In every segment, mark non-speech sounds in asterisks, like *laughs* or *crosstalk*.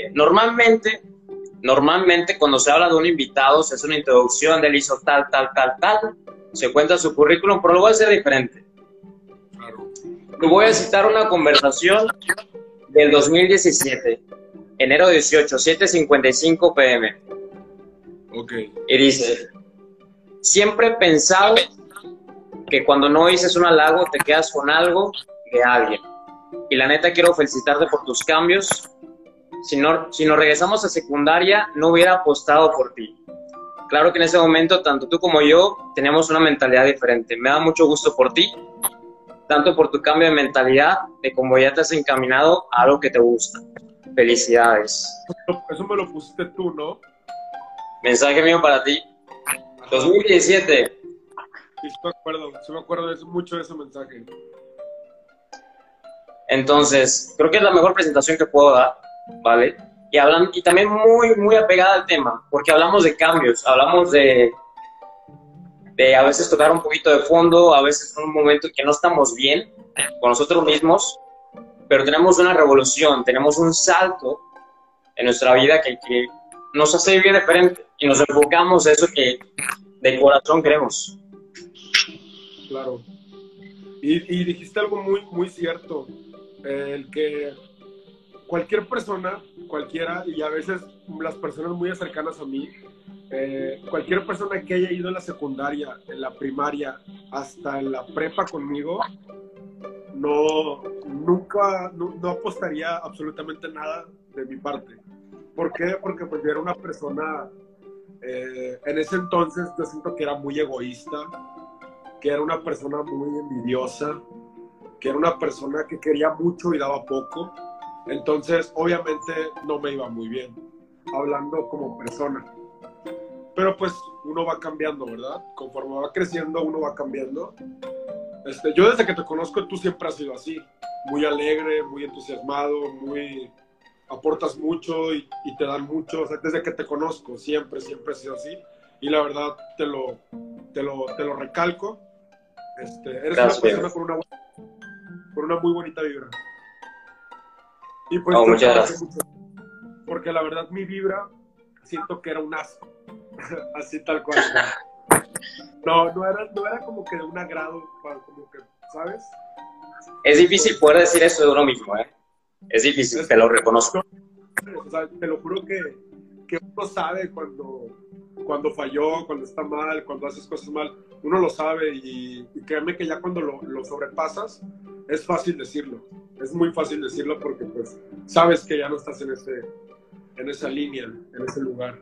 Eh, normalmente, normalmente cuando se habla de un invitado, se hace una introducción él hizo tal, tal, tal, tal, se cuenta su currículum, pero lo voy a hacer diferente. Te voy a citar una conversación del 2017, enero 18, 7.55 pm. Ok. Y dice, siempre he pensado que cuando no dices un halago te quedas con algo de alguien. Y la neta quiero felicitarte por tus cambios. Si, no, si nos regresamos a secundaria, no hubiera apostado por ti. Claro que en ese momento, tanto tú como yo, teníamos una mentalidad diferente. Me da mucho gusto por ti, tanto por tu cambio de mentalidad, de cómo ya te has encaminado a algo que te gusta. Felicidades. Eso me lo pusiste tú, ¿no? Mensaje mío para ti. 2017. Sí, me acuerdo, sí me acuerdo eso- mucho de ese mensaje. Entonces, creo que es la mejor presentación que puedo dar, ¿vale? Y, hablan, y también muy, muy apegada al tema, porque hablamos de cambios, hablamos de, de a veces tocar un poquito de fondo, a veces un momento que no estamos bien con nosotros mismos, pero tenemos una revolución, tenemos un salto en nuestra vida que, que nos hace vivir diferente y nos enfocamos a eso que de corazón queremos. Claro. Y, y dijiste algo muy, muy cierto. el que cualquier persona, cualquiera, y a veces las personas muy cercanas a mí, eh, cualquier persona que haya ido en la secundaria, en la primaria, hasta en la prepa conmigo, no, nunca, no, apostaría absolutamente nada de mi parte. ¿Por qué? Porque pues yo era una persona, eh, en ese entonces yo siento que era muy egoísta, que era una persona muy envidiosa, que era una persona que quería mucho y daba poco. Entonces, obviamente, no me iba muy bien, hablando como persona. Pero pues uno va cambiando, ¿verdad? Conforme va creciendo, uno va cambiando. Este, yo desde que te conozco, tú siempre has sido así, muy alegre, muy entusiasmado, muy aportas mucho y, y te dan mucho. O sea, desde que te conozco, siempre, siempre has sido así. Y la verdad, te lo, te lo, te lo recalco. Este, eres Gracias, una persona con una, con una muy bonita vibra. Y pues Oh, muchas gracias. Porque la verdad, mi vibra siento que era un asco. *laughs* Así tal cual. *laughs* No, no era, no era como que de un agrado, como que, ¿sabes? Es difícil poder decir eso de uno mismo, ¿eh? Es difícil, te lo reconozco. O sea, te lo juro que, que uno sabe cuando, cuando falló, cuando está mal, cuando haces cosas mal. Uno lo sabe y, y créeme que ya cuando lo, lo sobrepasas, es fácil decirlo. Es muy fácil decirlo porque pues sabes que ya no estás en, ese, en esa línea, en ese lugar.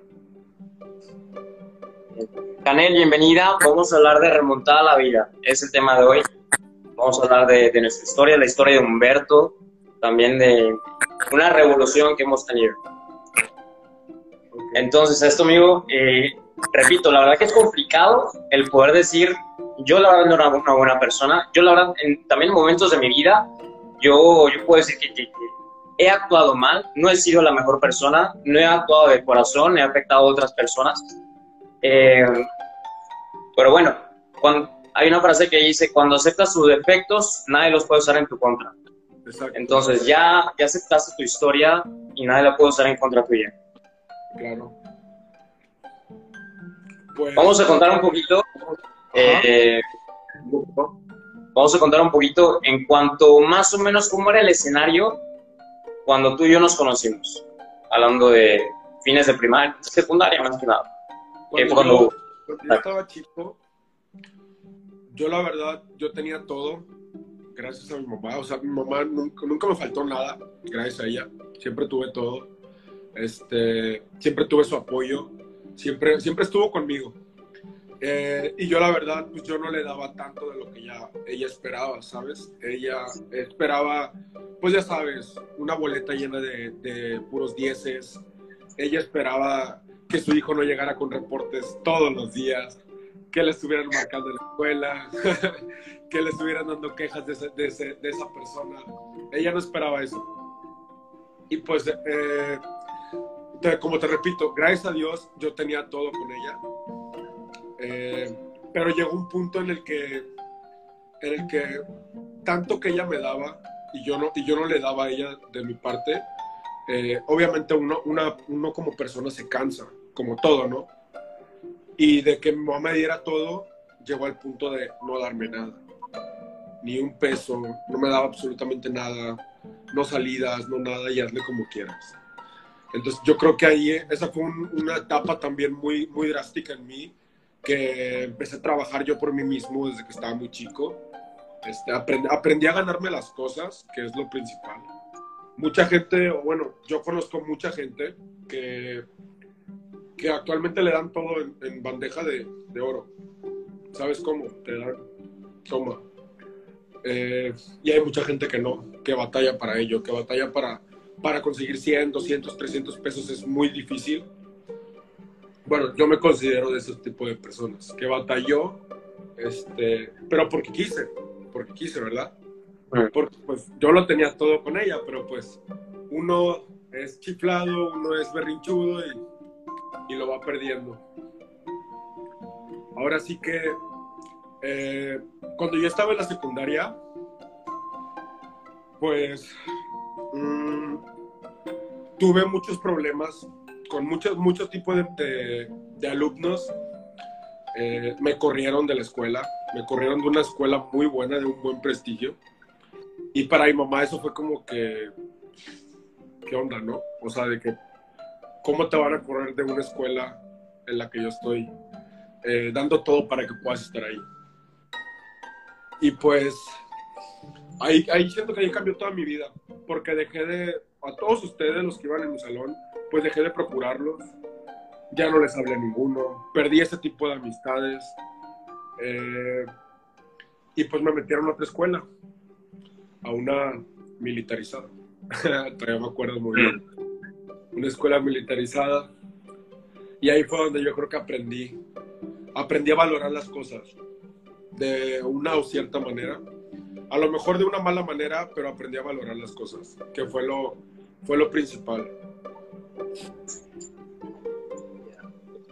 Canel, bienvenida. Vamos a hablar de remontada a la vida. Es el tema de hoy. Vamos a hablar de, de nuestra historia, la historia de Humberto, también de una revolución que hemos tenido. Entonces, esto, amigo, eh, repito, la verdad que es complicado el poder decir, yo la verdad no era una buena persona. Yo la verdad, en, también en momentos de mi vida, yo, yo puedo decir que, que- que he actuado mal, no he sido la mejor persona, no he actuado de corazón, he afectado a otras personas. Eh, pero bueno, cuando, hay una frase que dice, cuando aceptas tus defectos, nadie los puede usar en tu contra. Exacto. Entonces ya, ya aceptaste tu historia y nadie la puede usar en contra tuya. Claro. Pues, Vamos a contar un poquito, eh, vamos a contar un poquito en cuanto más o menos cómo era el escenario cuando tú y yo nos conocimos, hablando de fines de primaria, secundaria más que nada. Cuando, Eh, cuando- yo, cuando yo estaba chico, yo la verdad, yo tenía todo gracias a mi mamá. O sea, mi mamá nunca, nunca me faltó nada, gracias a ella. Siempre tuve todo. Este, siempre tuve su apoyo. Siempre, siempre estuvo conmigo. Eh, y yo la verdad, pues yo no le daba tanto de lo que ella, ella esperaba, ¿sabes? Ella esperaba, pues ya sabes, una boleta llena de, de puros dieces. Ella esperaba que su hijo no llegara con reportes todos los días, que le estuvieran marcando en la escuela, *laughs* que le estuvieran dando quejas de, ese- de ese- de esa persona. Ella no esperaba eso. Y pues, eh, como te repito, gracias a Dios yo tenía todo con ella. Eh, pero llegó un punto en el que, en el que tanto que ella me daba y yo no, y yo no le daba a ella de mi parte, eh, obviamente uno, una, uno como persona se cansa, como todo, ¿no? Y de que mi mamá me diera todo, llegó al punto de no darme nada. Ni un peso, no me daba absolutamente nada, no salidas, no nada, y hazle como quieras. Entonces yo creo que ahí esa fue una etapa también muy, muy drástica en mí, que empecé a trabajar yo por mí mismo desde que estaba muy chico. Este, aprendí, aprendí a ganarme las cosas, que es lo principal. Mucha gente, bueno, yo conozco mucha gente que, que actualmente le dan todo en, bandeja de, de, oro. ¿Sabes cómo? Te dan, toma. Eh, y hay mucha gente que no, que batalla para ello, que batalla para para conseguir 100, 200, 300 pesos es muy difícil. Bueno, yo me considero de ese tipo de personas, que batalló, este, pero porque quise, porque quise, ¿verdad? Porque pues yo lo tenía todo con ella, pero pues uno es chiflado, uno es berrinchudo y, y lo va perdiendo. Ahora sí que eh, cuando yo estaba en la secundaria, pues Mm, tuve muchos problemas con muchos, muchos tipos de, de, alumnos. Eh, me corrieron de la escuela, me corrieron de una escuela muy buena, de un buen prestigio. Y para mi mamá eso fue como que, ¿qué onda, no? O sea, de que, ¿cómo te van a correr de una escuela en la que yo estoy eh, dando todo para que puedas estar ahí? Y pues ahí, ahí siento que ahí cambió toda mi vida, porque dejé de, a todos ustedes, los que iban en mi salón, pues dejé de procurarlos, ya no les hablé a ninguno, perdí ese tipo de amistades, eh, y pues me metieron a otra escuela, a una militarizada, *laughs* todavía me acuerdo muy bien, una escuela militarizada, y ahí fue donde yo creo que aprendí, aprendí a valorar las cosas de una o cierta manera. A lo mejor de una mala manera, pero aprendí a valorar las cosas, que fue lo, fue lo principal.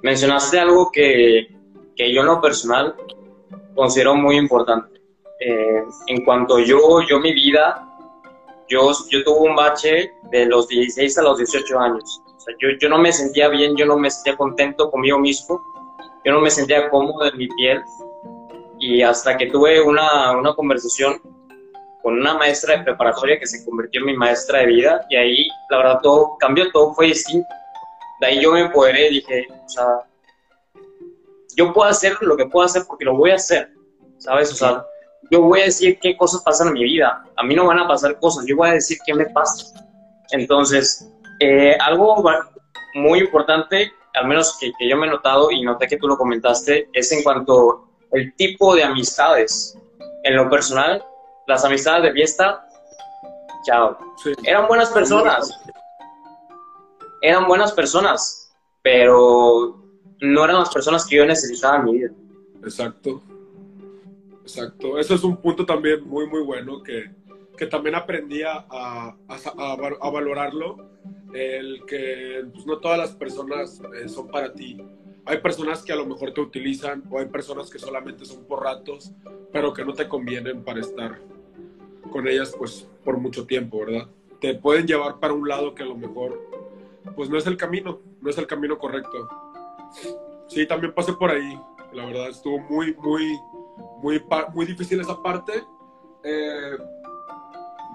Mencionaste algo que, que yo en personal considero muy importante. Eh, en cuanto yo, yo mi vida, yo, yo tuve un bache de los 16 a los 18 años. Yo, yo no me sentía bien, yo no me sentía contento conmigo mismo, yo no me sentía cómodo en mi piel y hasta que tuve una, una conversación con una maestra de preparatoria que se convirtió en mi maestra de vida y ahí la verdad todo cambió, todo fue distinto. De ahí yo me empoderé y dije, o sea, yo puedo hacer lo que puedo hacer porque lo voy a hacer, ¿sabes? O sea, yo voy a decir qué cosas pasan en mi vida. A mí no van a pasar cosas, yo voy a decir qué me pasa. Entonces, eh, algo muy importante, al menos que, que, yo me he notado y noté que tú lo comentaste, es en cuanto el tipo de amistades. En lo personal, las amistades de fiesta, chao. Eran buenas personas. Eran buenas personas, pero no eran las personas que yo necesitaba en mi vida. Exacto. Exacto. Eso es un punto también muy, muy bueno que, que también aprendí a, a, a, valorarlo. El que pues, no todas las personas eh, son para ti hay personas que a lo mejor te utilizan o hay personas que solamente son por ratos, pero que no te convienen para estar con ellas pues por mucho tiempo, ¿verdad? Te pueden llevar para un lado que a lo mejor pues no es el camino, no es el camino correcto. Sí, también pasé por ahí, la verdad estuvo muy, muy, muy, muy difícil esa parte, eh,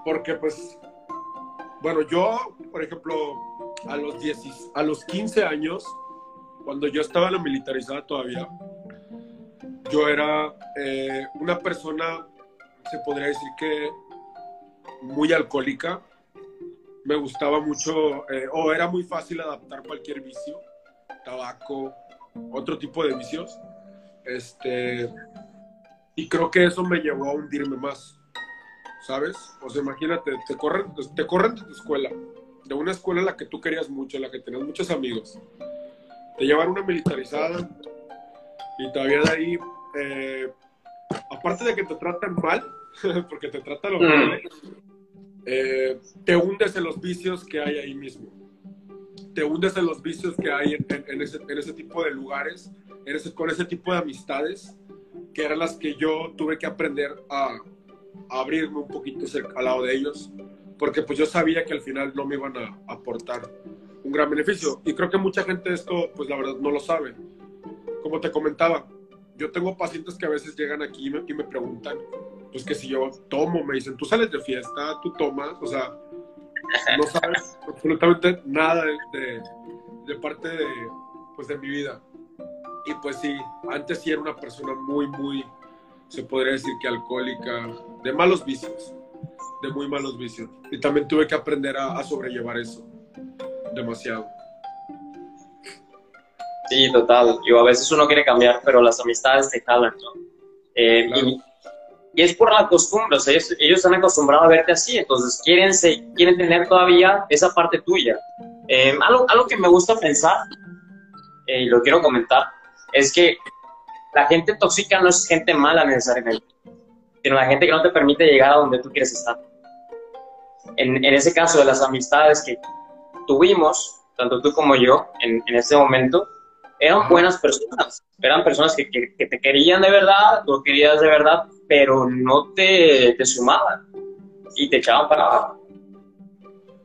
porque pues, bueno, yo, por ejemplo, a los, 10, a los 15 años, cuando yo estaba en la militarizada todavía, yo era eh, una persona, se podría decir que muy alcohólica. Me gustaba mucho, eh, o era muy fácil adaptar cualquier vicio, tabaco, otro tipo de vicios. Este, y creo que eso me llevó a hundirme más, ¿sabes? O sea, imagínate, te corren, te corren de tu escuela, de una escuela en la que tú querías mucho, en la que tenías muchos amigos te llevan una militarizada y todavía de ahí, eh, aparte de que te tratan mal, *laughs* porque te tratan lo mal, eh, te hundes en los vicios que hay ahí mismo. Te hundes en los vicios que hay en, ese, tipo de lugares, con ese tipo de amistades, que eran las que yo tuve que aprender a, abrirme un poquito al lado de ellos, porque pues yo sabía que al final no me iban a aportar un gran beneficio. Y creo que mucha gente esto, pues la verdad, no lo sabe. Como te comentaba, yo tengo pacientes que a veces llegan aquí y me preguntan, pues que si yo tomo, me dicen, tú sales de fiesta, tú tomas, o sea, no sabes *laughs* absolutamente nada de, de, parte de, pues, de mi vida. Y pues sí, antes sí era una persona muy, muy, se podría decir que alcohólica, de malos vicios, de muy malos vicios. Y también tuve que aprender a, a sobrellevar eso demasiado. Sí, total. Yo a veces uno quiere cambiar, pero las amistades te jalan, ¿no? Eh, y, es por la costumbre, o sea, ellos, ellos, están acostumbrados a verte así, entonces quieren, se, quieren tener todavía esa parte tuya. Eh, algo, algo que me gusta pensar, eh, y lo quiero comentar, es que la gente tóxica no es gente mala necesariamente, sino la gente que no te permite llegar a donde tú quieres estar. En, en ese caso de las amistades que tuvimos, tanto tú como yo, en, en ese momento, eran buenas personas, eran personas que, que, te querían de verdad, tú querías de verdad, pero no te, te sumaban y te echaban para abajo.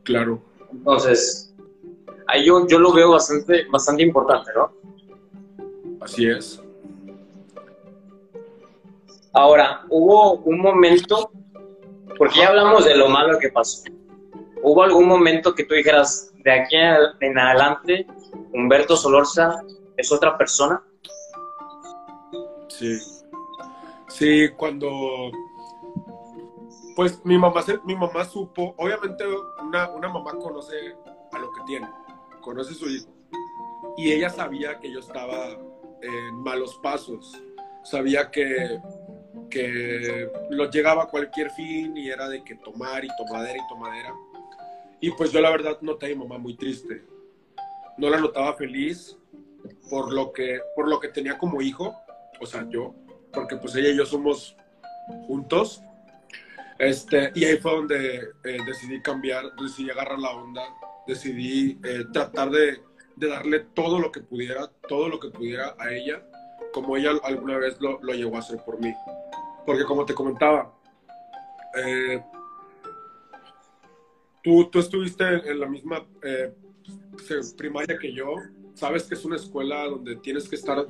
Claro. Entonces, ahí yo, yo lo veo bastante, bastante importante, ¿no? Así es. Ahora, hubo un momento, porque ya hablamos de lo malo que pasó. ¿Hubo algún momento que tú dijeras, de aquí en adelante, Humberto Solorza es otra persona. Sí. Sí, cuando pues mi mamá, mi mamá supo, obviamente una, una, mamá conoce a lo que tiene, conoce a su hijo. Y ella sabía que yo estaba en malos pasos, sabía que, que lo llegaba a cualquier fin y era de que tomar y tomadera y tomadera. Y pues yo la verdad noté a mi mamá muy triste. No la notaba feliz, por lo que, por lo que tenía como hijo, o sea, yo, porque pues ella y yo somos juntos. Este, y ahí fue donde eh, decidí cambiar, decidí agarrar la onda, decidí eh, tratar de, de, darle todo lo que pudiera, todo lo que pudiera a ella, como ella alguna vez lo, lo llegó a hacer por mí. Porque como te comentaba, eh, tú, tú estuviste en la misma primaria que yo, sabes que es una escuela donde tienes que estar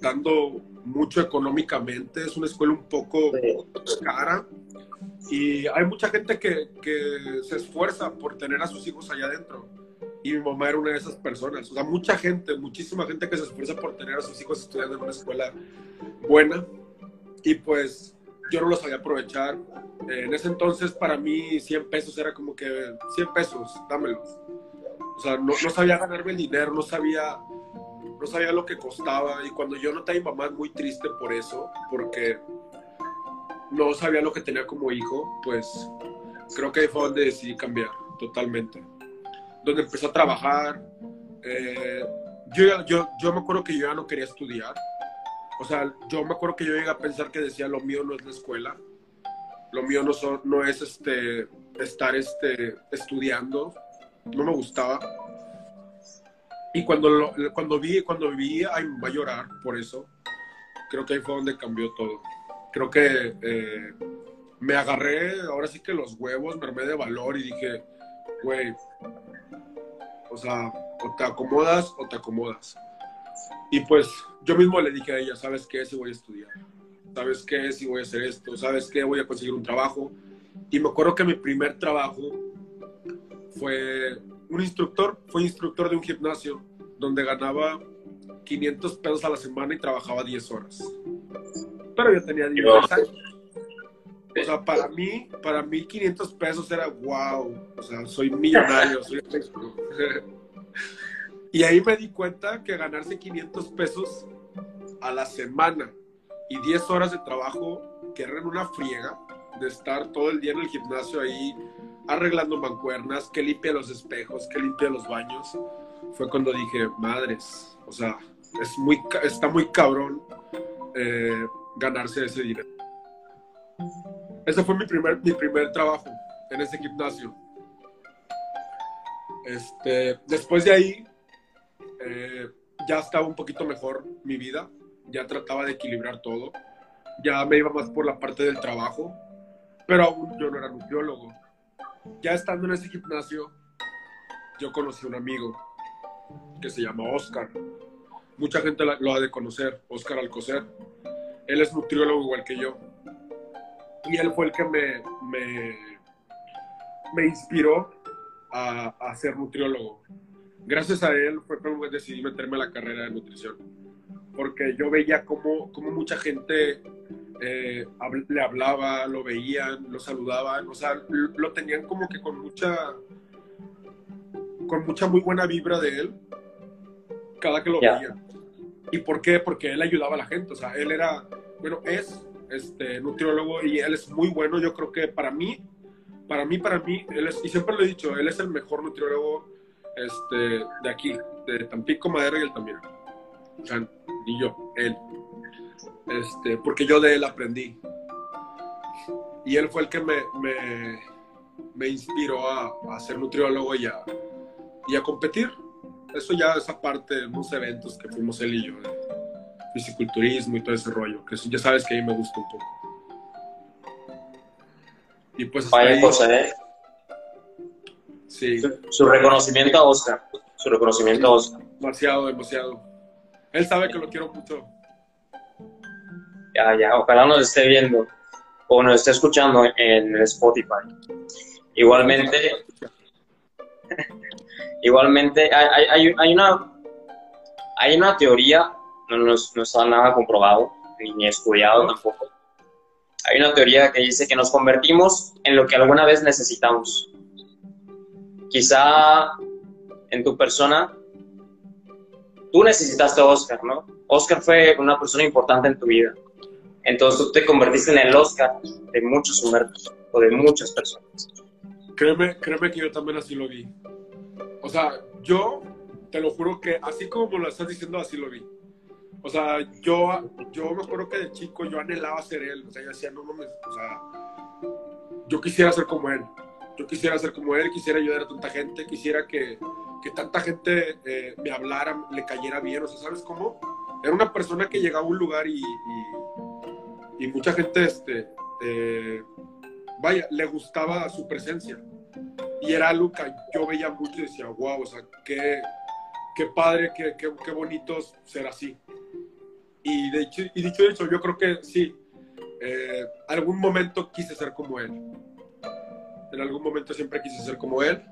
dando mucho económicamente, es una escuela un poco cara y hay mucha gente que, que, se esfuerza por tener a sus hijos allá adentro y mi mamá era una de esas personas, o sea, mucha gente, muchísima gente que se esfuerza por tener a sus hijos estudiando en una escuela buena y pues yo no lo sabía aprovechar. En ese entonces para mí 100 pesos era como que 100 pesos, dámelos o sea, no, sabía ganarme el dinero, no sabía, no sabía lo que costaba. Y cuando yo noté a mi mamá muy triste por eso, porque no sabía lo que tenía como hijo, pues creo que ahí fue donde decidí cambiar totalmente. Donde empecé a trabajar. Eh, yo, yo, yo me acuerdo que yo ya no quería estudiar. O sea, yo me acuerdo que yo llegué a pensar que decía, lo mío no es la escuela. Lo mío no, son, no es este, estar este, estudiando no me gustaba. Y cuando, cuando, vi, cuando vi a mi a llorar por eso, creo que ahí fue donde cambió todo. Creo que eh, me agarré, ahora sí que los huevos, me armé de valor y dije, güey, o sea, o te acomodas o te acomodas. Y pues yo mismo le dije a ella, ¿sabes qué? Si voy a estudiar. ¿Sabes qué? Si voy a hacer esto. ¿Sabes qué? Voy a conseguir un trabajo. Y me acuerdo que mi primer trabajo fue un instructor, fue instructor de un gimnasio donde ganaba 500 pesos a la semana y trabajaba 10 horas. Pero yo tenía 10 años. O sea, para mí, para mí 500 pesos era wow. O sea, soy millonario, soy *laughs* Y ahí me di cuenta que ganarse 500 pesos a la semana y 10 horas de trabajo, que eran una friega, de estar todo el día en el gimnasio ahí arreglando mancuernas, que limpia los espejos, que limpia los baños, fue cuando dije, madres, o sea, es muy, está muy cabrón eh, ganarse ese dinero. Ese fue mi primer, mi primer trabajo en ese gimnasio. Este, después de ahí, eh, ya estaba un poquito mejor mi vida, ya trataba de equilibrar todo, ya me iba más por la parte del trabajo, pero aún yo no era nutriólogo ya estando en ese gimnasio, yo conocí a un amigo que se llama Oscar. Mucha gente lo ha de conocer, Oscar Alcocer. Él es nutriólogo igual que yo. Y él fue el que me, me, me inspiró a, a, ser nutriólogo. Gracias a él fue cuando decidí meterme a la carrera de nutrición. Porque yo veía cómo, cómo mucha gente eh, le hablaba, lo veían, lo saludaban, o sea, lo tenían como que con mucha, con mucha muy buena vibra de él, cada que lo veían. ¿Y por qué? Porque él ayudaba a la gente, o sea, él era, bueno, es este, nutriólogo y él es muy bueno, yo creo que para mí, para mí, para mí, él es, y siempre lo he dicho, él es el mejor nutriólogo este, de aquí, de Tampico, Madera y Altamira. O sea, y yo, él este, porque yo de él aprendí. Y él fue el que me, me, inspiró a, a, ser nutriólogo y a, y a competir. Eso ya es aparte de unos eventos que fuimos él y yo, de fisiculturismo y todo ese rollo, que ya sabes que a mí me gusta un poco. Y pues Vaya cosa, ¿eh? Sí. Su, reconocimiento a Oscar. Su reconocimiento a Oscar. Demasiado, demasiado. Él sabe que lo quiero mucho ojalá nos esté viendo o nos esté escuchando en Spotify. Igualmente, *laughs* igualmente hay, una, teoría, no, no, está nada comprobado, ni estudiado tampoco. Hay una teoría que dice que nos convertimos en lo que alguna vez necesitamos. Quizá en tu persona, tú necesitaste a Oscar, ¿no? Oscar fue una persona importante en tu vida entonces tú te convertiste en el Oscar de muchos humanos o de muchas personas. Créeme, créeme que yo también así lo vi. O sea, yo te lo juro que así como lo estás diciendo, así lo vi. O sea, yo, yo me acuerdo que de chico yo anhelaba ser él. O sea, yo decía, no mames, o sea, yo quisiera ser como él. Yo quisiera ser como él, quisiera ayudar a tanta gente, quisiera que, que tanta gente eh, me hablara, le cayera bien. O sea, ¿sabes cómo? Era una persona que llegaba a un lugar y y mucha gente, este, vaya, le gustaba su presencia. Y era algo que yo veía mucho y decía, wow, o sea, qué, qué padre, qué, qué, qué bonito ser así. Y, de y dicho eso, yo creo que sí, eh, algún momento quise ser como él. En algún momento siempre quise ser como él.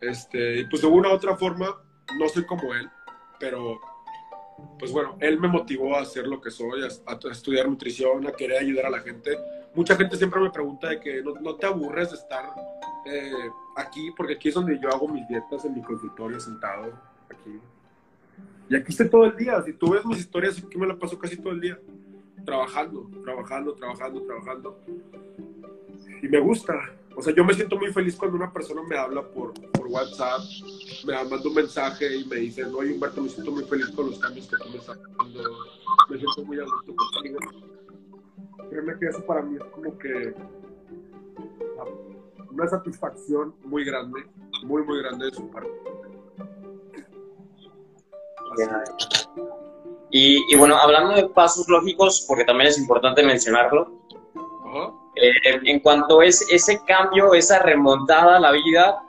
Este, y pues de una u otra forma, no soy como él, pero pues bueno, él me motivó a hacer lo que soy, a, estudiar nutrición, a querer ayudar a la gente. Mucha gente siempre me pregunta de que no, te aburres de estar eh, aquí, porque aquí es donde yo hago mis dietas en mi consultorio sentado, aquí. Y aquí estoy todo el día. Si tú ves mis historias, aquí me la paso casi todo el día. Trabajando, trabajando, trabajando, trabajando. Y me gusta. O sea, yo me siento muy feliz cuando una persona me habla por, por WhatsApp, me manda un mensaje y me dice, oye Humberto, me siento muy feliz con los cambios que tú me estás dando, me siento muy a gusto contigo. Créeme que eso para mí es como que una satisfacción muy grande, muy, muy grande de su parte. Y, y, bueno, hablando de pasos lógicos, porque también es importante mencionarlo, eh, en cuanto es ese cambio, esa remontada a la vida,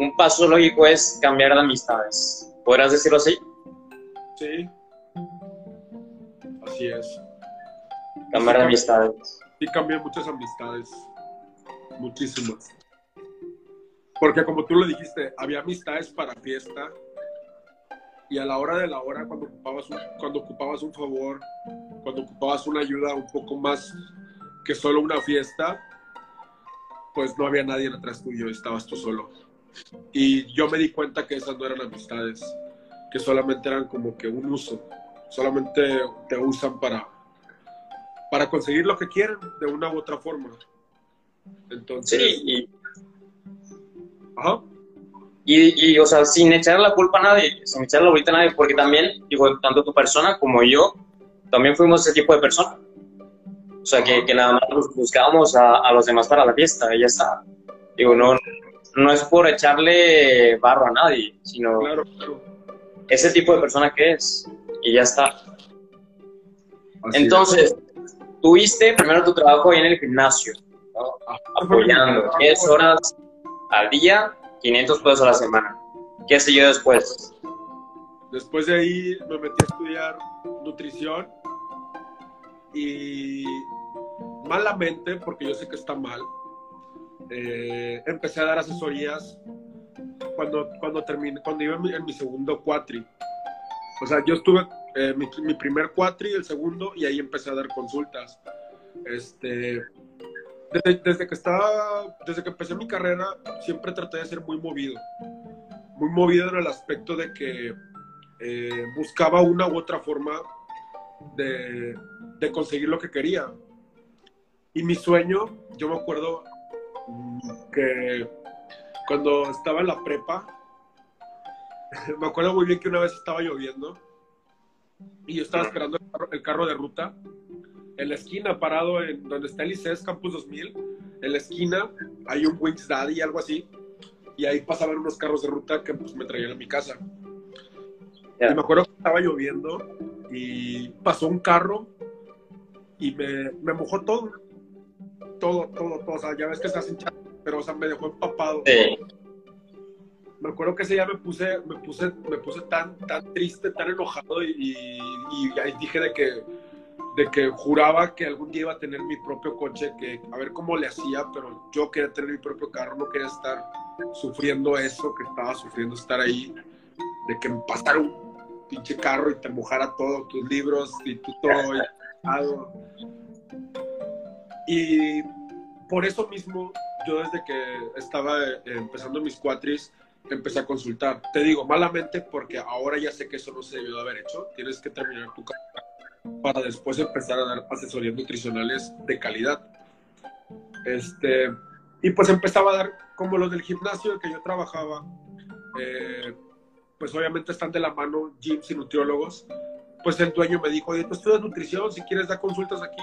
un paso lógico es cambiar de amistades. ¿Podrás decirlo así? Sí. Así es. Cambiar de amistades. Sí, cambié muchas amistades. Muchísimas. Porque como tú lo dijiste, había amistades para fiesta y a la hora de la hora, cuando ocupabas un, cuando ocupabas un favor, cuando ocupabas una ayuda un poco más que solo una fiesta, pues no había nadie atrás tuyo, estabas tú solo. Y yo me di cuenta que esas no eran amistades, que solamente eran como que un uso, solamente te usan para, para conseguir lo que quieren de una u otra forma. Entonces... Sí, y... Ajá. Y, y, o sea, sin echar la culpa a nadie, sin echarle la vuelta a nadie, porque también, digo, tanto tu persona como yo, también fuimos ese tipo de personas. O sea, que, que nada más buscábamos a, a, los demás para la fiesta y ya está. Digo, no, no es por echarle barro a nadie, sino ese tipo de persona que es y ya está. Entonces, tuviste primero tu trabajo ahí en el gimnasio. apoyando. 10 horas al día, 500 pesos a la semana. ¿Qué yo después? Después de ahí me metí a estudiar nutrición y malamente, porque yo sé que está mal, eh, empecé a dar asesorías cuando, cuando terminé, cuando iba en mi, segundo cuatri. O sea, yo estuve eh, mi, mi, primer cuatri, el segundo, y ahí empecé a dar consultas. Este, desde, que estaba, desde que empecé mi carrera, siempre traté de ser muy movido. Muy movido en el aspecto de que eh, buscaba una u otra forma de, de conseguir lo que quería. Y mi sueño, yo me acuerdo que cuando estaba en la prepa, *laughs* me acuerdo muy bien que una vez estaba lloviendo y yo estaba esperando el carro, de ruta en la esquina, parado en donde está el ICES Campus 2000, en la esquina hay un Wings Daddy, algo así, y ahí pasaban unos carros de ruta que pues, me traían a mi casa. Y me acuerdo que estaba lloviendo y pasó un carro y me, me mojó todo todo, todo, todo. O sea, ya ves que estás hinchado, pero o sea, me dejó empapado. Me acuerdo que ese día me puse, me puse, me puse tan, tan triste, tan enojado y, y, ahí dije de que, de que juraba que algún día iba a tener mi propio coche, que a ver cómo le hacía, pero yo quería tener mi propio carro, no quería estar sufriendo eso que estaba sufriendo, estar ahí, de que me pasara un pinche carro y te mojara todo, tus libros y tú todo. Y, y por eso mismo, yo desde que estaba eh, empezando mis cuatris, empecé a consultar. Te digo, malamente, porque ahora ya sé que eso no se debió de haber hecho. Tienes que terminar tu carrera para después empezar a dar asesorías nutricionales de calidad. Este, y pues empezaba a dar, como los del gimnasio que yo trabajaba, eh, pues obviamente están de la mano gyms y nutriólogos. Pues el dueño me dijo, oye, tú estudias nutrición, si quieres dar consultas aquí,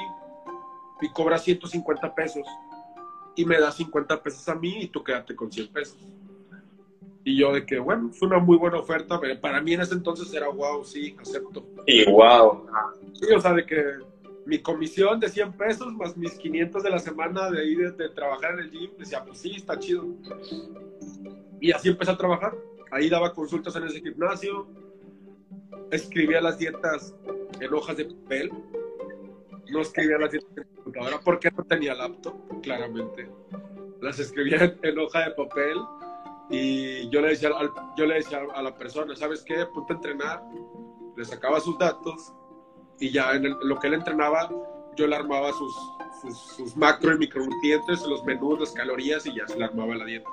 y cobra 150 pesos y me da 50 pesos a mí y tú quédate con 100 pesos. Y yo de que, bueno, es una muy buena oferta, pero para mí en ese entonces era wow, sí, acepto. Y wow. Sí, o sea, de que mi comisión de 100 pesos más mis 500 de la semana de ir de, trabajar en el gym, decía, pues sí, está chido. Y así empecé a trabajar. Ahí daba consultas en ese gimnasio, escribía las dietas en hojas de papel, no escribía las dietas en computadora porque no tenía laptop, claramente. Las escribía en, hoja de papel y yo le decía, yo le decía a la persona, ¿sabes qué? Ponte a entrenar. Le sacaba sus datos y ya en, lo que él entrenaba, yo le armaba sus, sus, macro y micronutrientes, los menús, las calorías y ya se le armaba la dieta.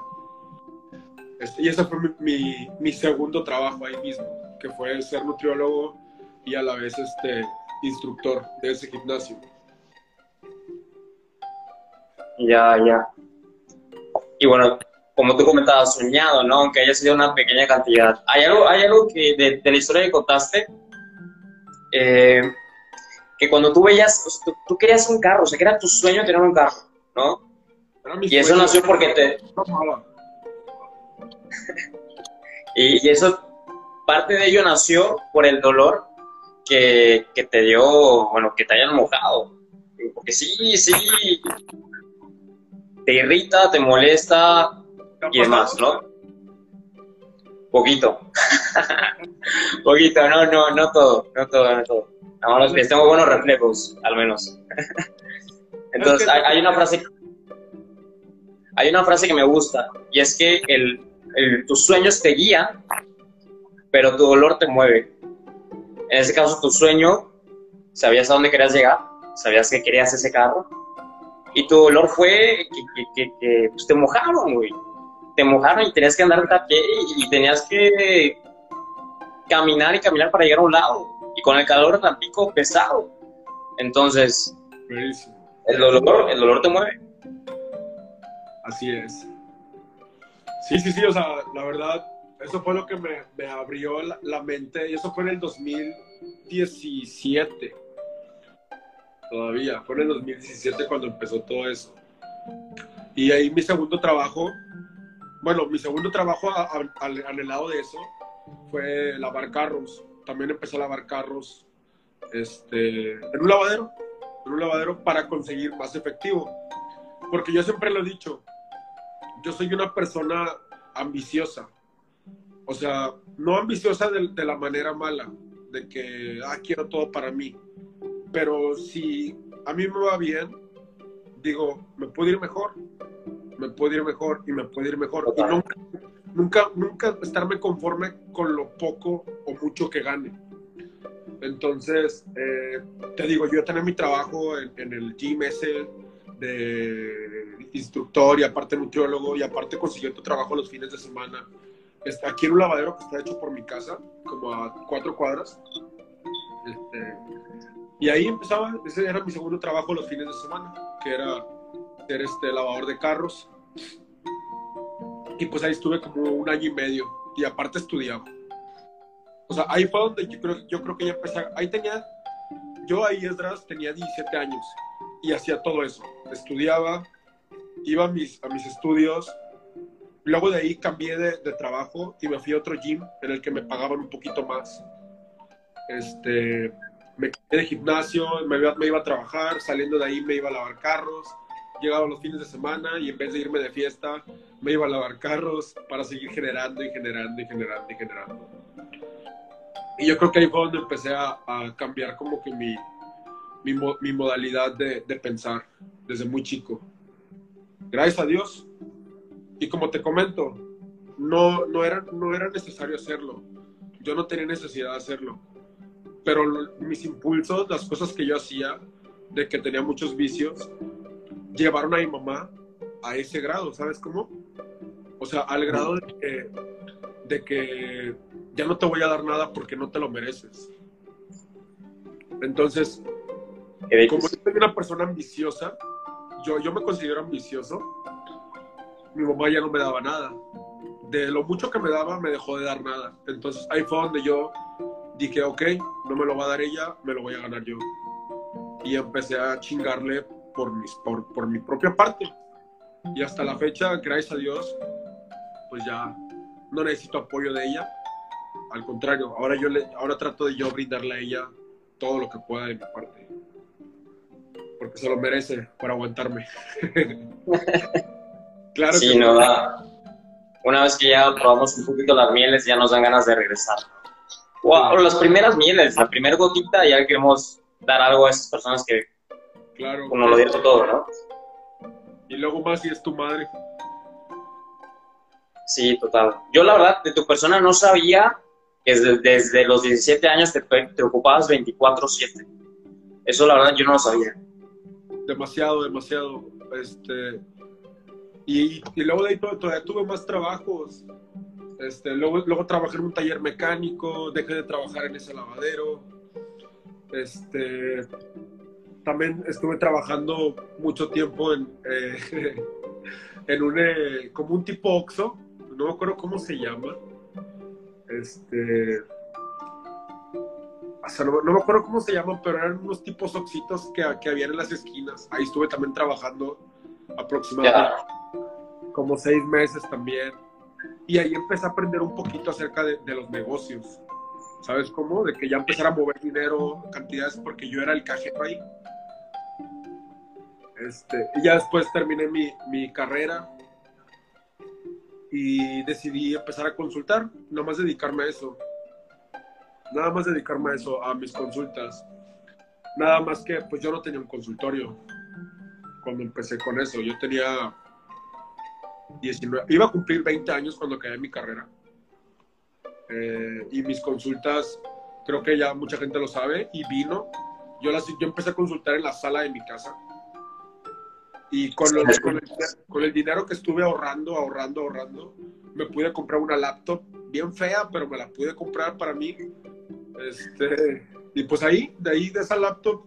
Este, y ese fue mi, mi, segundo trabajo ahí mismo, que fue ser nutriólogo y a la vez este, instructor de ese gimnasio. Ya, ya. Y bueno, como tú comentabas, soñado, ¿no? Aunque haya sido una pequeña cantidad. Hay algo, hay algo que de, la historia que contaste, eh, que cuando tú veías, pues, tú, querías un carro, o sea, que era tu sueño tener un carro, ¿no? Y eso nació porque te... *laughs* y, y eso, parte de ello nació por el dolor que, que te dio, bueno, que te hayan mojado. Porque sí, sí, te irrita, te molesta y demás, ¿no? Poquito. *laughs* Poquito, no, no, no todo, no todo, no todo. Tengo buenos reflejos, al menos. *laughs* Entonces, hay, una frase, hay una frase que me gusta, y es que el, el, tus sueños te guían, pero tu dolor te mueve. En ese caso, tu sueño, sabías a dónde querías llegar, sabías que querías ese carro, y tu dolor fue que, pues, te mojaron, güey. Te mojaron y tenías que andar a pie y tenías que caminar y caminar para llegar a un lado. Y con el calor tan pico pesado. Entonces, el dolor, el dolor te mueve. Así es. Sí, sí, sí, o sea, la verdad, eso fue lo que me, abrió la, la, mente y eso fue en el 2017 todavía. Fue en el 2017 cuando empezó todo eso. Y ahí mi segundo trabajo, bueno, mi segundo trabajo al, lado de eso fue lavar carros. También empecé a lavar carros este, en un lavadero, en un lavadero para conseguir más efectivo. porque yo siempre lo he dicho, yo soy una persona ambiciosa. O sea, no ambiciosa de, de la manera mala, de que, ah, quiero todo para mí. Pero si a mí me va bien, digo, me puede ir mejor, me puede ir mejor y me puede ir mejor. Y nunca, nunca, nunca estarme conforme con lo poco o mucho que gane. Entonces, eh, te digo, yo tenía mi trabajo en, en, el gym ese de instructor y aparte nutriólogo y aparte consiguió tu trabajo los fines de semana. Está aquí en un lavadero que está hecho por mi casa, como a cuatro cuadras. Este, y ahí empezaba, ese era mi segundo trabajo los fines de semana, que era ser este lavador de carros. Y pues ahí estuve como un año y medio y aparte estudiaba. O sea, ahí fue donde yo creo, yo creo que ya empecé. Ahí tenía, yo ahí, Esdras, tenía 17 años y hacía todo eso. Estudiaba, iba mis, a mis estudios. Luego de ahí cambié de, trabajo y me fui a otro gym en el que me pagaban un poquito más. Este, me quedé de gimnasio, me iba, me iba a trabajar, saliendo de ahí me iba a lavar carros, llegaba los fines de semana y en vez de irme de fiesta, me iba a lavar carros para seguir generando y generando y generando y generando. Y yo creo que ahí fue donde empecé a, a cambiar como que mi, mi, mi modalidad de, de, pensar desde muy chico. Gracias a Dios. Y como te comento, no, no, era, no era necesario hacerlo. Yo no tenía necesidad de hacerlo. Pero mis impulsos, las cosas que yo hacía, de que tenía muchos vicios, llevaron a mi mamá a ese grado, ¿sabes cómo? O sea, al grado de que, de que ya no te voy a dar nada porque no te lo mereces. Entonces, como yo soy una persona ambiciosa, yo, yo me considero ambicioso, mi mamá ya no me daba nada. De lo mucho que me daba, me dejó de dar nada. Entonces ahí fue donde yo dije, ok, no me lo va a dar ella, me lo voy a ganar yo. Y empecé a chingarle por, mis, por, por mi propia parte. Y hasta la fecha, gracias a Dios, pues ya no necesito apoyo de ella. Al contrario, ahora yo le, ahora trato de yo brindarle a ella todo lo que pueda de mi parte. Porque se lo merece por aguantarme. *laughs* claro sí, que no da. Una vez que ya probamos un poquito las mieles, ya nos dan ganas de regresar. Wow, las primeras mieles, la primera gotita, ya queremos dar algo a esas personas que claro, uno lo dio todo, ¿no? Y luego más si es tu madre. Sí, total. Yo la verdad, de tu persona no sabía que desde, desde los 17 años te, te ocupabas 24/7. Eso la verdad yo no lo sabía. Demasiado, demasiado. Este, y, luego de ahí todavía tuve más trabajos. Este, luego, luego trabajé en un taller mecánico, dejé de trabajar en ese lavadero. Este, también estuve trabajando mucho tiempo en, eh, *laughs* en un, eh, como un tipo Oxxo, no me acuerdo cómo se llama. Este, no, me acuerdo cómo se llama, pero eran unos tipos oxitos que, que habían en las esquinas. Ahí estuve también trabajando aproximadamente. Como seis meses también. Y ahí empecé a aprender un poquito acerca de, de, los negocios. ¿Sabes cómo? De que ya empezar a mover dinero, cantidades, porque yo era el cajero ahí. Este, y ya después terminé mi, mi carrera y decidí empezar a consultar, nada más dedicarme a eso. Nada más dedicarme a eso, a mis consultas. Nada más que, pues yo no tenía un consultorio cuando empecé con eso. Yo tenía 19, iba a cumplir 20 años cuando acabé mi carrera. Eh, y mis consultas, creo que ya mucha gente lo sabe, y vino. Yo, las, yo empecé a consultar en la sala de mi casa y con, con, el, con, el, dinero que estuve ahorrando, ahorrando, ahorrando, me pude comprar una laptop bien fea, pero me la pude comprar para mí. Este, y pues ahí, de ahí, de esa laptop,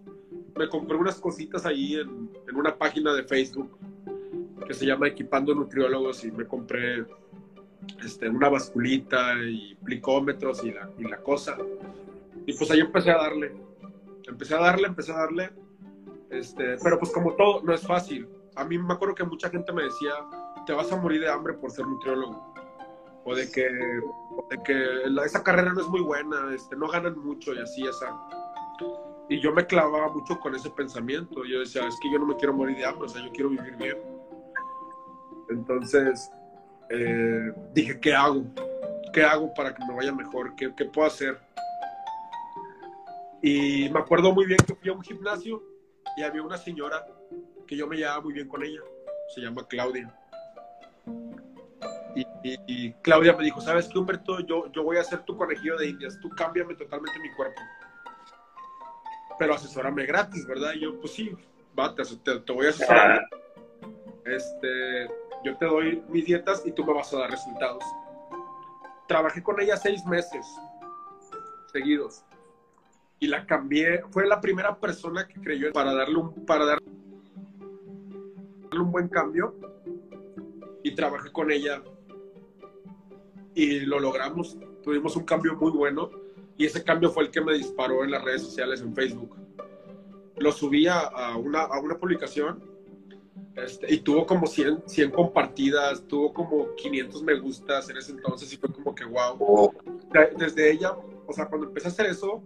me compré unas cositas ahí en, en una página de Facebook que se llama Equipando Nutriólogos y me compré este, una basculita y plicómetros y la, y la cosa. Y pues ahí empecé a darle. Empecé a darle, empecé a darle este, pero pues como todo, no es fácil. A mí me acuerdo que mucha gente me decía, te vas a morir de hambre por ser nutriólogo. O de que, o de que la, esa carrera no es muy buena, este, no ganan mucho y así, esa. Y yo me clavaba mucho con ese pensamiento. Yo decía, es que yo no me quiero morir de hambre, o sea, yo quiero vivir bien. Entonces, eh, dije, ¿qué hago? ¿Qué hago para que me vaya mejor? ¿Qué, ¿Qué puedo hacer? Y me acuerdo muy bien que fui a un gimnasio y había una señora que yo me llevaba muy bien con ella. Se llama Claudia. Y, Claudia me dijo, ¿sabes qué, Humberto? Yo, yo voy a hacer tu conejillo de indias. Tú cámbiame totalmente mi cuerpo. Pero asesórame gratis, ¿verdad? Y yo, pues sí, va, te, te, voy a asesorar. Este, yo te doy mis dietas y tú me vas a dar resultados. Trabajé con ella seis meses seguidos y la cambié. Fue la primera persona que creyó para darle un, para darle un buen cambio y trabajé con ella y lo logramos. Tuvimos un cambio muy bueno y ese cambio fue el que me disparó en las redes sociales, en Facebook. Lo subí a, una, a una publicación este, y tuvo como 100, 100 compartidas, tuvo como 500 me gustas en ese entonces y fue como que wow. Desde ella, o sea, cuando empecé a hacer eso,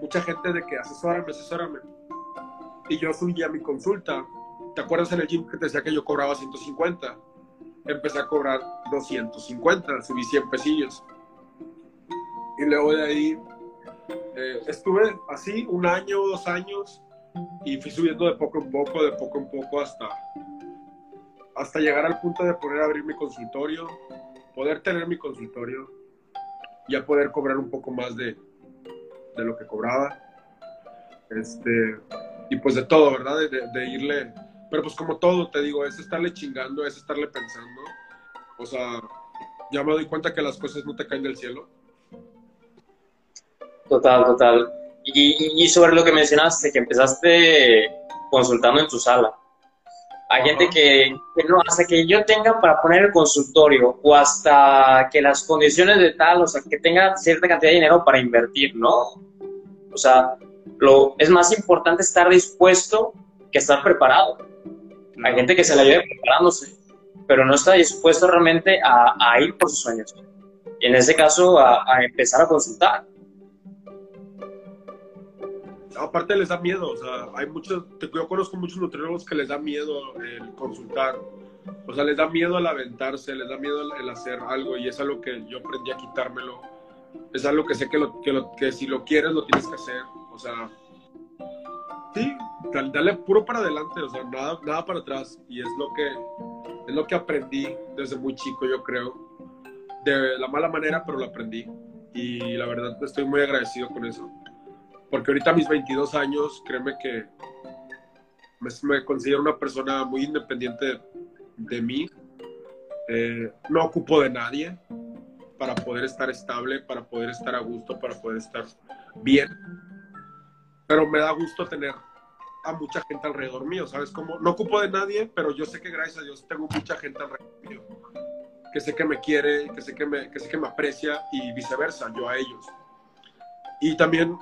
mucha gente de que asesórame, asesórame. Y yo subí a mi consulta. ¿Te acuerdas en el gym que te decía que yo cobraba 150? Empecé a cobrar 250, subí 100 pesillos. Y luego de ahí eh, estuve así un año, dos años y fui subiendo de poco en poco, de poco en poco hasta, hasta llegar al punto de poder abrir mi consultorio, poder tener mi consultorio, ya poder cobrar un poco más de, de lo que cobraba. Este, y pues de todo, ¿verdad? De, irle. Pero pues como todo, te digo, es estarle chingando, es estarle pensando. O sea, ya me doy cuenta que las cosas no te caen del cielo. Total, total. Y, y sobre lo que mencionaste, que empezaste consultando en tu sala. Hay gente que, que, no, hasta que yo tenga para poner el consultorio o hasta que las condiciones de tal, o sea, que tenga cierta cantidad de dinero para invertir, ¿no? O sea, lo, es más importante estar dispuesto que estar preparado. Hay gente que se la lleva preparándose, pero no está dispuesto realmente a, ir por sus sueños. Y en ese caso, a, a empezar a consultar aparte les da miedo, o sea, hay muchos, yo conozco muchos nutriólogos que les da miedo el consultar, o sea, les da miedo el aventarse, les da miedo el, hacer algo y es algo que yo aprendí a quitármelo, es algo que sé que, lo, que, lo, que si lo quieres lo tienes que hacer, o sea, sí, dale puro para adelante, o sea, nada, nada para atrás. Y es lo que, es lo que aprendí desde muy chico, yo creo, de la mala manera, pero lo aprendí. Y la verdad estoy muy agradecido con eso porque ahorita a mis 22 años, créeme que me, considero una persona muy independiente de, mí. Eh, no ocupo de nadie para poder estar estable, para poder estar a gusto, para poder estar bien. Pero me da gusto tener a mucha gente alrededor mío, ¿sabes? Como no ocupo de nadie, pero yo sé que gracias a Dios tengo mucha gente alrededor mío, que sé que me quiere, que sé que me, que sé que me aprecia y viceversa, yo a ellos. Y también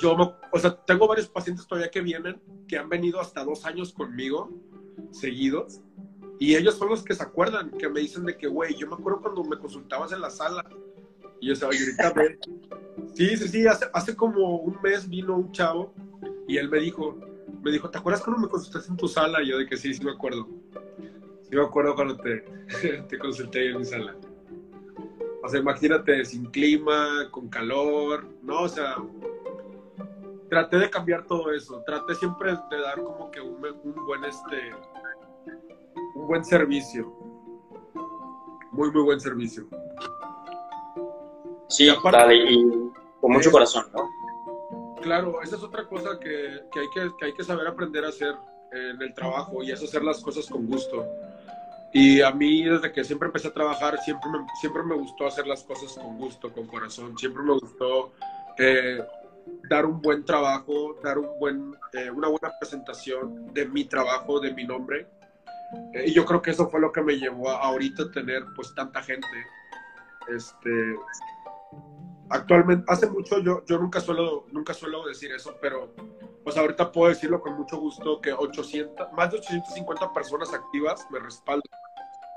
yo, o sea, tengo varios pacientes todavía que vienen, que han venido hasta dos años conmigo, seguidos, y ellos son los que se acuerdan, que me dicen de que, güey, yo me acuerdo cuando me consultabas en la sala, y yo, y ahorita ve. Sí, sí, sí, hace, hace como un mes vino un chavo, y él me dijo, me dijo, ¿te acuerdas cuando me consultaste en tu sala? Y yo de que sí, sí me acuerdo. Sí me acuerdo cuando te, *laughs* te consulté en mi sala. O sea, imagínate, sin clima, con calor, ¿no? O sea, traté de cambiar todo eso. Traté siempre de dar como que un, buen este un buen servicio. Muy muy buen servicio. Sí, aparte, y con mucho corazón, ¿no? Claro, esa es otra cosa que, hay que, que hay que saber aprender a hacer en el trabajo y es hacer las cosas con gusto. Y a mí, desde que siempre empecé a trabajar, siempre me, siempre me gustó hacer las cosas con gusto, con corazón. Siempre me gustó eh, dar un buen trabajo, dar un buen, eh, una buena presentación de mi trabajo, de mi nombre. Eh, y yo creo que eso fue lo que me llevó a ahorita tener pues tanta gente. Este, actualmente, hace mucho yo, yo nunca, suelo, nunca suelo decir eso, pero pues ahorita puedo decirlo con mucho gusto que 800, más de 850 personas activas me respaldan,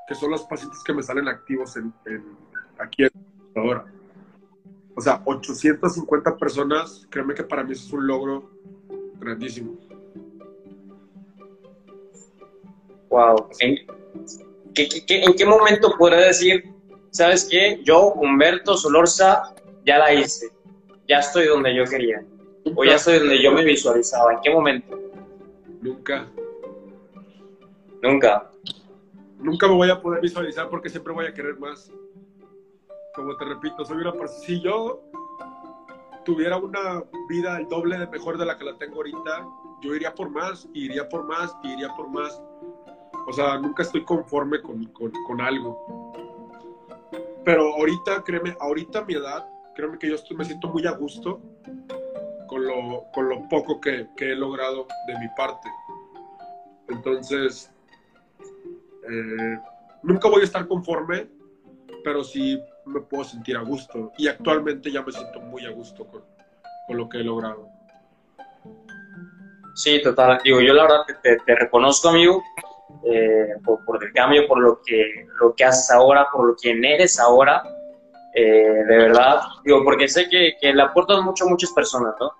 que son los pacientes que me salen activos en, en aquí en ahora. O sea, 850 personas, créeme que para mí eso es un logro grandísimo. Wow. ¿En qué, qué, en qué momento podré decir, sabes qué? Yo, Humberto Solorza, ya la hice. Ya estoy donde yo quería. O ya estoy donde yo me visualizaba. ¿En qué momento? Nunca. Nunca. Nunca me voy a poder visualizar porque siempre voy a querer más. Como te repito, soy una persona. Si yo tuviera una vida el doble de mejor de la que la tengo ahorita, yo iría por más, iría por más, iría por más. O sea, nunca estoy conforme con, con, algo. Pero ahorita, créeme, ahorita mi edad, créeme que yo me siento muy a gusto con lo, con lo poco que, he logrado de mi parte. Entonces, eh, nunca voy a estar conforme, pero sí me puedo sentir a gusto. Y actualmente ya me siento muy a gusto con, con lo que he logrado. Sí, total. Digo, yo la verdad te, te reconozco, amigo, eh, por, por, el cambio, por lo que, lo que haces ahora, por lo que eres ahora. Eh, de verdad, digo, porque sé que, que, le aportas mucho a muchas personas, ¿no?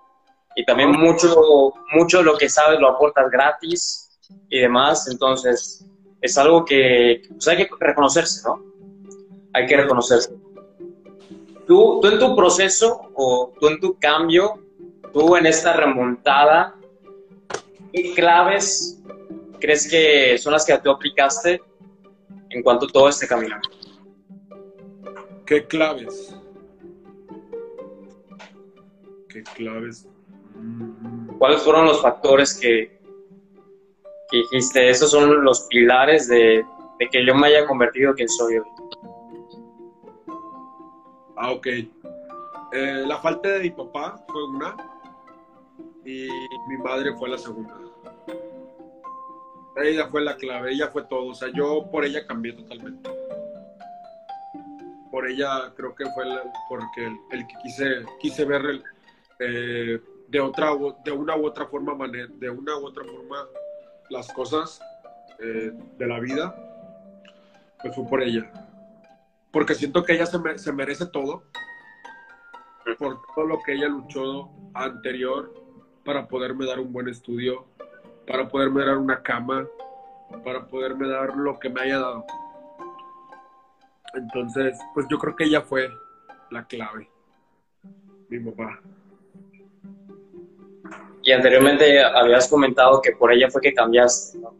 Y también mucho, mucho de lo que sabes lo aportas gratis y demás, entonces es algo que pues hay que reconocerse, ¿no? Hay que reconocerse. Tú, tú en tu proceso o tú en tu cambio, tú en esta remontada, ¿qué claves crees que son las que tú aplicaste en cuanto a todo este camino? ¿Qué claves? ¿Qué claves? ¿Cuáles fueron los factores que, que dijiste, esos son los pilares de, de, que yo me haya convertido en quien soy hoy? Ah, ok. Eh, la falta de mi papá fue una y mi madre fue la segunda. Ella fue la clave, ella fue todo. O sea, yo por ella cambié totalmente por ella creo que fue porque el, que quise, quise ver eh, de, otra, de una u otra forma, de una u otra forma las cosas eh, de la vida, pues fue por ella. Porque siento que ella se, me, se merece todo, por todo lo que ella luchó anterior para poderme dar un buen estudio, para poderme dar una cama, para poderme dar lo que me haya dado. Entonces, pues yo creo que ella fue la clave, mi papá. Y anteriormente habías comentado que por ella fue que cambiaste, ¿no?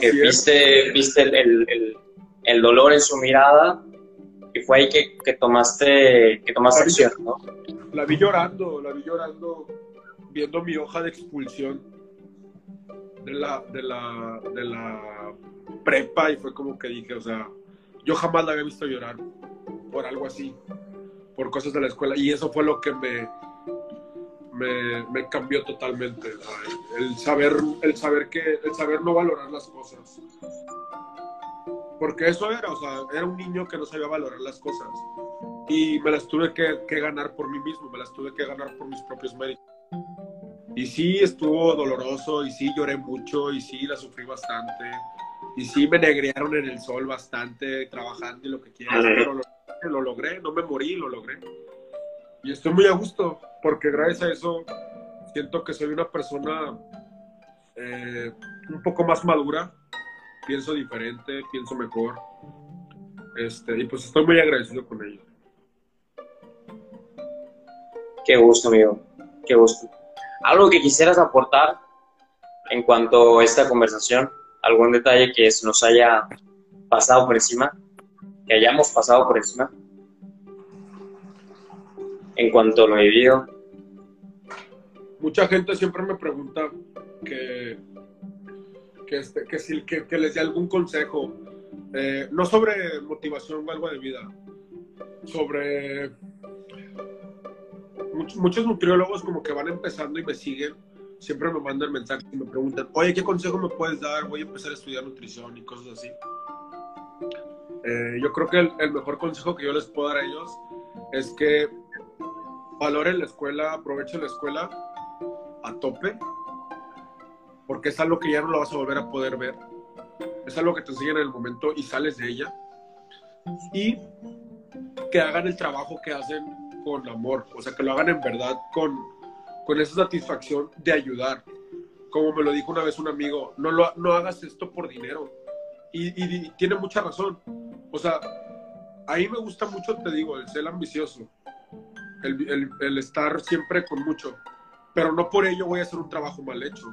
que viste, viste el, el, el, dolor en su mirada y fue ahí que, que tomaste, que tomaste acción, ¿no? La vi llorando, la vi llorando, viendo mi hoja de expulsión de la, de la, de la prepa y fue como que dije, o sea, yo jamás la había visto llorar por algo así, por cosas de la escuela. Y eso fue lo que me, me, me cambió totalmente. El saber, el, saber que, el saber no valorar las cosas. Porque eso era, o sea, era un niño que no sabía valorar las cosas. Y me las tuve que, que ganar por mí mismo, me las tuve que ganar por mis propios méritos. Y sí, estuvo doloroso, y sí, lloré mucho, y sí, la sufrí bastante y sí me negrearon en el sol bastante trabajando y lo que quieras, pero lo, lo, logré, no me morí, lo logré. Y estoy muy a gusto, porque gracias a eso siento que soy una persona eh, un poco más madura, pienso diferente, pienso mejor. Este, y pues estoy muy agradecido con ello. Qué gusto, amigo. Qué gusto. ¿Algo que quisieras aportar en cuanto a esta conversación? algún detalle que nos haya pasado por encima, que hayamos pasado por encima en cuanto a lo vivido. Mucha gente siempre me pregunta que, que, este, que, si, que, que les dé algún consejo, eh, no sobre motivación o algo de vida, sobre muchos, muchos nutriólogos como que van empezando y me siguen siempre me mandan mensajes y me preguntan, oye, ¿qué consejo me puedes dar? Voy a empezar a estudiar nutrición y cosas así. Eh, yo creo que el, el, mejor consejo que yo les puedo dar a ellos es que valoren la escuela, aprovechen la escuela a tope, porque es algo que ya no lo vas a volver a poder ver. Es algo que te enseñan en el momento y sales de ella. Y que hagan el trabajo que hacen con amor, o sea, que lo hagan en verdad con, con esa satisfacción de ayudar. Como me lo dijo una vez un amigo, no, lo, no hagas esto por dinero. Y, y, tiene mucha razón. O sea, ahí me gusta mucho, te digo, el ser ambicioso, el, el, el estar siempre con mucho, pero no por ello voy a hacer un trabajo mal hecho.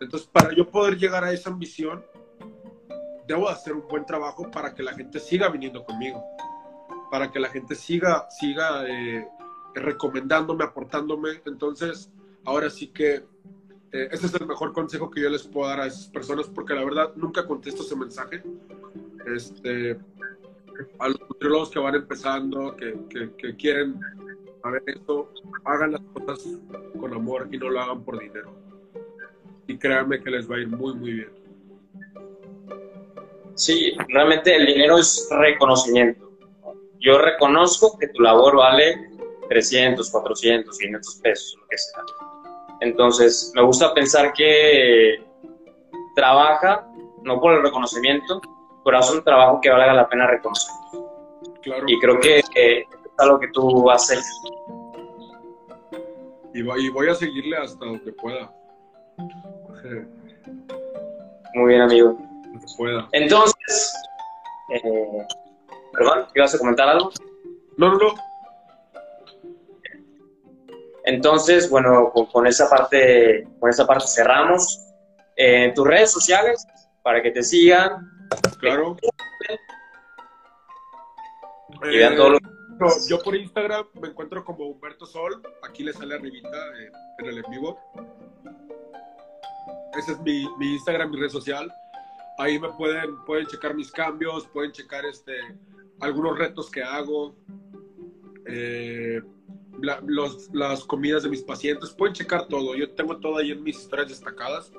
Entonces, para yo poder llegar a esa ambición, debo hacer un buen trabajo para que la gente siga viniendo conmigo, para que la gente siga, siga eh, recomendándome, aportándome. Entonces, ahora sí que eh, ese es el mejor consejo que yo les puedo dar a esas personas, porque la verdad nunca contesto ese mensaje. Este, a los nutriólogos que van empezando, que, que, que quieren saber esto, hagan las cosas con amor y no lo hagan por dinero. Y créanme que les va a ir muy, muy bien. Sí, realmente el dinero es reconocimiento. Yo reconozco que tu labor vale 300, 400, 500 pesos, lo que sea. Entonces, me gusta pensar que trabaja, no por el reconocimiento, pero hace un trabajo que valga la pena reconocer. Claro, y creo que, es algo que tú haces. Y voy a seguirle hasta donde pueda. Muy bien, amigo. Entonces, eh, perdón, ¿ibas a comentar algo? No, no, no. Entonces, bueno, con, esa parte, con esa parte cerramos. Eh, tus redes sociales para que te sigan. Claro. Y vean todo lo... Eh, yo por Instagram me encuentro como Humberto Sol. Aquí le sale arribita eh, en el en vivo. Ese es mi, Instagram, mi red social. Ahí me pueden, pueden checar mis cambios, pueden checar este, algunos retos que hago, eh, las comidas de mis pacientes, pueden checar todo. Yo tengo todo ahí en mis historias destacadas.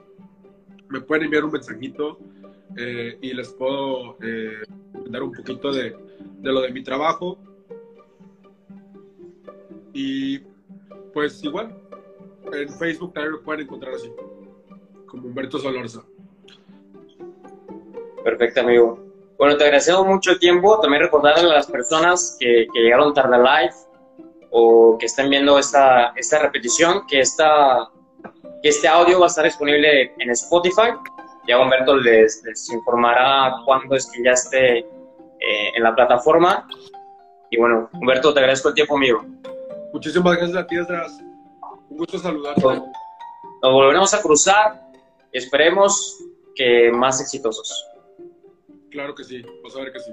Me pueden enviar un mensajito eh, y les puedo eh, dar un poquito de, de lo de mi trabajo. Y pues igual, en Facebook también me pueden encontrar así, como Humberto Solorza. Perfecto, amigo. Bueno, te agradecemos mucho el tiempo. También recordarle a las personas que, llegaron tarde al live o que estén viendo esta, esta repetición que, esta, que este audio va a estar disponible en Spotify. Ya Humberto les, les informará cuándo es que ya esté eh, en la plataforma. Y bueno, Humberto, te agradezco el tiempo, amigo. Muchísimas gracias a ti, András. Un gusto saludarte. Nos volveremos a cruzar. Esperemos que más exitosos. Claro que sí, vas a ver que sí.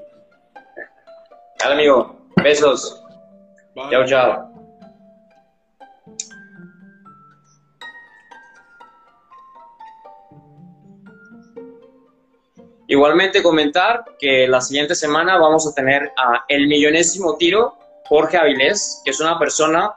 Dale, amigo. Besos. Chao, chao. Igualmente comentar que la siguiente semana vamos a tener a el millonésimo tiro, Jorge Avilés, que es una persona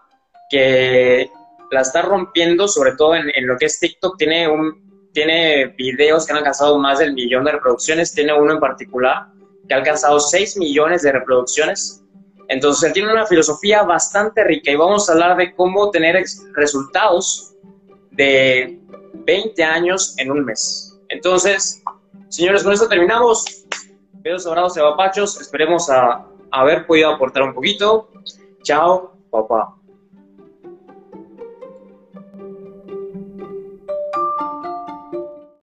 que la está rompiendo, sobre todo en, en lo que es TikTok, tiene un tiene videos que han alcanzado más del millón de reproducciones, tiene uno en particular que ha alcanzado 6 millones de reproducciones. Entonces, él tiene una filosofía bastante rica y vamos a hablar de cómo tener resultados de 20 años en un mes. Entonces, señores, con esto terminamos. Besos, abrazos y Esperemos a haber podido aportar un poquito. Chao, papá.